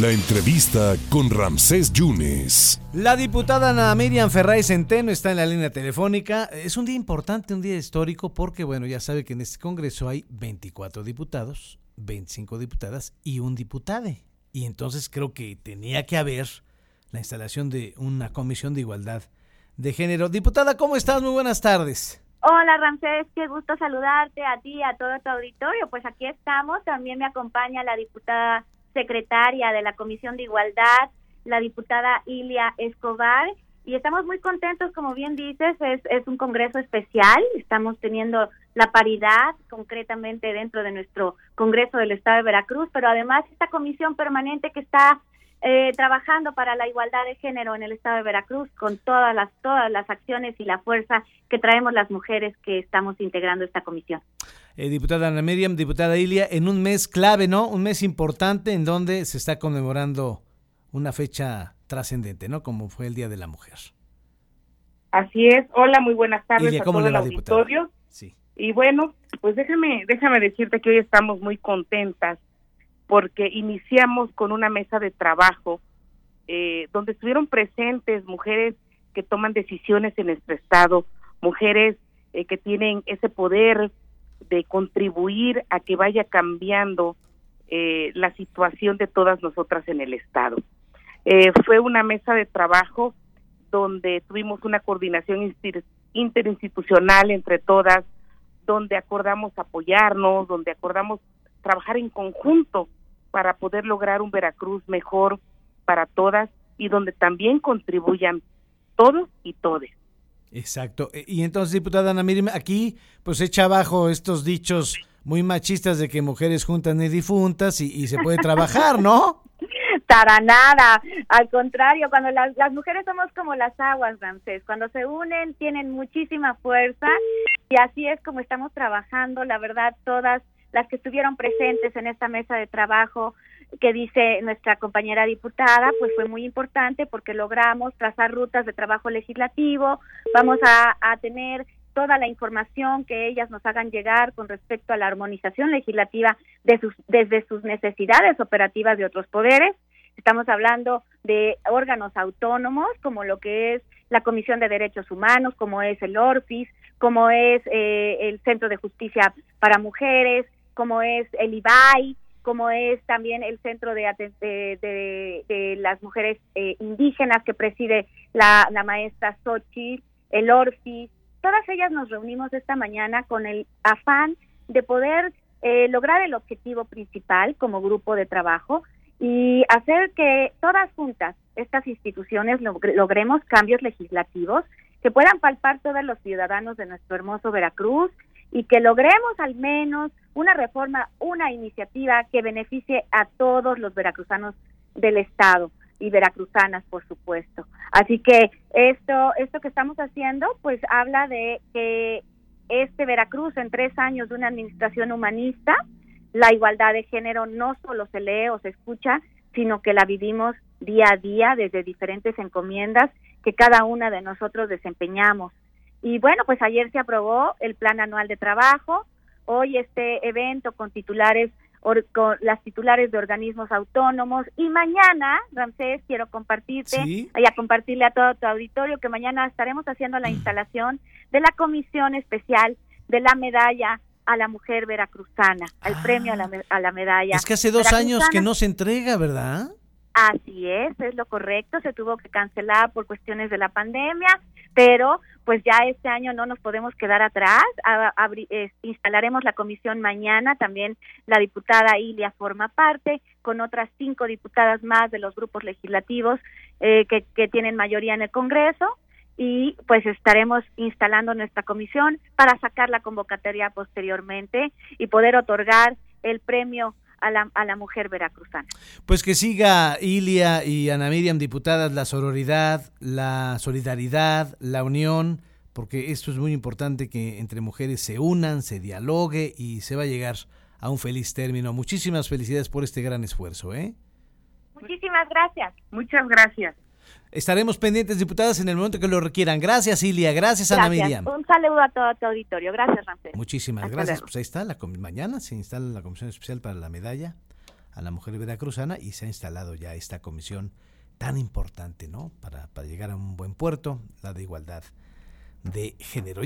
La entrevista con Ramsés Yunes. La diputada Ana Miriam Ferray Centeno está en la línea telefónica. Es un día importante, un día histórico, porque, bueno, ya sabe que en este Congreso hay 24 diputados, 25 diputadas y un diputade. Y entonces creo que tenía que haber la instalación de una comisión de igualdad de género. Diputada, ¿cómo estás? Muy buenas tardes. Hola Ramsés, qué gusto saludarte a ti y a todo tu auditorio. Pues aquí estamos, también me acompaña la diputada secretaria de la Comisión de Igualdad, la diputada Ilia Escobar, y estamos muy contentos, como bien dices, es, es un congreso especial, estamos teniendo la paridad concretamente dentro de nuestro Congreso del Estado de Veracruz, pero además esta comisión permanente que está eh, trabajando para la igualdad de género en el Estado de Veracruz con todas las todas las acciones y la fuerza que traemos las mujeres que estamos integrando esta comisión. Eh, diputada Ana Miriam, diputada Ilia, en un mes clave, ¿no? Un mes importante en donde se está conmemorando una fecha trascendente, ¿no? Como fue el Día de la Mujer. Así es. Hola, muy buenas tardes a todo el auditorio. Sí. Y bueno, pues déjame, déjame decirte que hoy estamos muy contentas porque iniciamos con una mesa de trabajo eh, donde estuvieron presentes mujeres que toman decisiones en nuestro estado, mujeres eh, que tienen ese poder de contribuir a que vaya cambiando eh, la situación de todas nosotras en el Estado. Eh, fue una mesa de trabajo donde tuvimos una coordinación interinstitucional entre todas, donde acordamos apoyarnos, donde acordamos trabajar en conjunto para poder lograr un Veracruz mejor para todas y donde también contribuyan todos y todes. Exacto. E, y entonces, diputada Ana Miriam, aquí pues echa abajo estos dichos muy machistas de que mujeres juntas ni difuntas y, se puede trabajar, ¿no? Para nada, al contrario, cuando las, las mujeres somos como las aguas, Ramsés, cuando se unen tienen muchísima fuerza y así es como estamos trabajando, la verdad, todas las que estuvieron presentes en esta mesa de trabajo que dice nuestra compañera diputada, pues fue muy importante porque logramos trazar rutas de trabajo legislativo, vamos a, tener toda la información que ellas nos hagan llegar con respecto a la armonización legislativa de sus, desde sus necesidades operativas de otros poderes. Estamos hablando de órganos autónomos como lo que es la Comisión de Derechos Humanos, como es el ORFIS, como es eh, el Centro de Justicia para Mujeres, como es el IBAI, como es también el Centro de, de, de, las Mujeres eh, Indígenas que preside la, la maestra Sochi, el ORFI. Todas ellas nos reunimos esta mañana con el afán de poder eh, lograr el objetivo principal como grupo de trabajo y hacer que todas juntas estas instituciones logremos cambios legislativos que puedan palpar todos los ciudadanos de nuestro hermoso Veracruz y que logremos al menos una reforma, una iniciativa que beneficie a todos los veracruzanos del estado y veracruzanas, por supuesto. Así que esto, esto que estamos haciendo, pues habla de que este Veracruz en tres años de una administración humanista, la igualdad de género no solo se lee o se escucha, sino que la vivimos día a día desde diferentes encomiendas que cada una de nosotros desempeñamos. Y bueno, pues ayer se aprobó el plan anual de trabajo, hoy este evento con titulares con las titulares de organismos autónomos y mañana, Ramsés, quiero compartirte y a compartirle a todo tu auditorio que mañana estaremos haciendo la mm. instalación de la comisión especial de la medalla a la mujer veracruzana, al premio a la, ah. a la medalla. Es que hace dos años que no se entrega, ¿verdad? Así es, es lo correcto, se tuvo que cancelar por cuestiones de la pandemia, pero pues ya este año no nos podemos quedar atrás. instalaremos la comisión mañana, también la diputada Ilia forma parte, con otras cinco diputadas más de los grupos legislativos eh, que, que tienen mayoría en el Congreso y pues estaremos instalando nuestra comisión para sacar la convocatoria posteriormente y poder otorgar el premio a la, a la mujer veracruzana. Pues que siga Ilia y Ana Miriam, diputadas, la sororidad, la solidaridad, la unión, porque esto es muy importante que entre mujeres se unan, se dialogue y se va a llegar a un feliz término. Muchísimas felicidades por este gran esfuerzo. ¿eh? Muchísimas gracias. Muchas gracias. Estaremos pendientes, diputadas, en el momento que lo requieran. Gracias, Ilia. Gracias, Ana Miriam. Un saludo a todo tu auditorio. Gracias, Ramsey. Muchísimas gracias. Pues ahí está. La, mañana se instala la Comisión Especial para la Medalla a la mujer veracruzana y se ha instalado ya esta comisión tan importante, ¿no? Para, para llegar a un buen puerto, la de igualdad de género.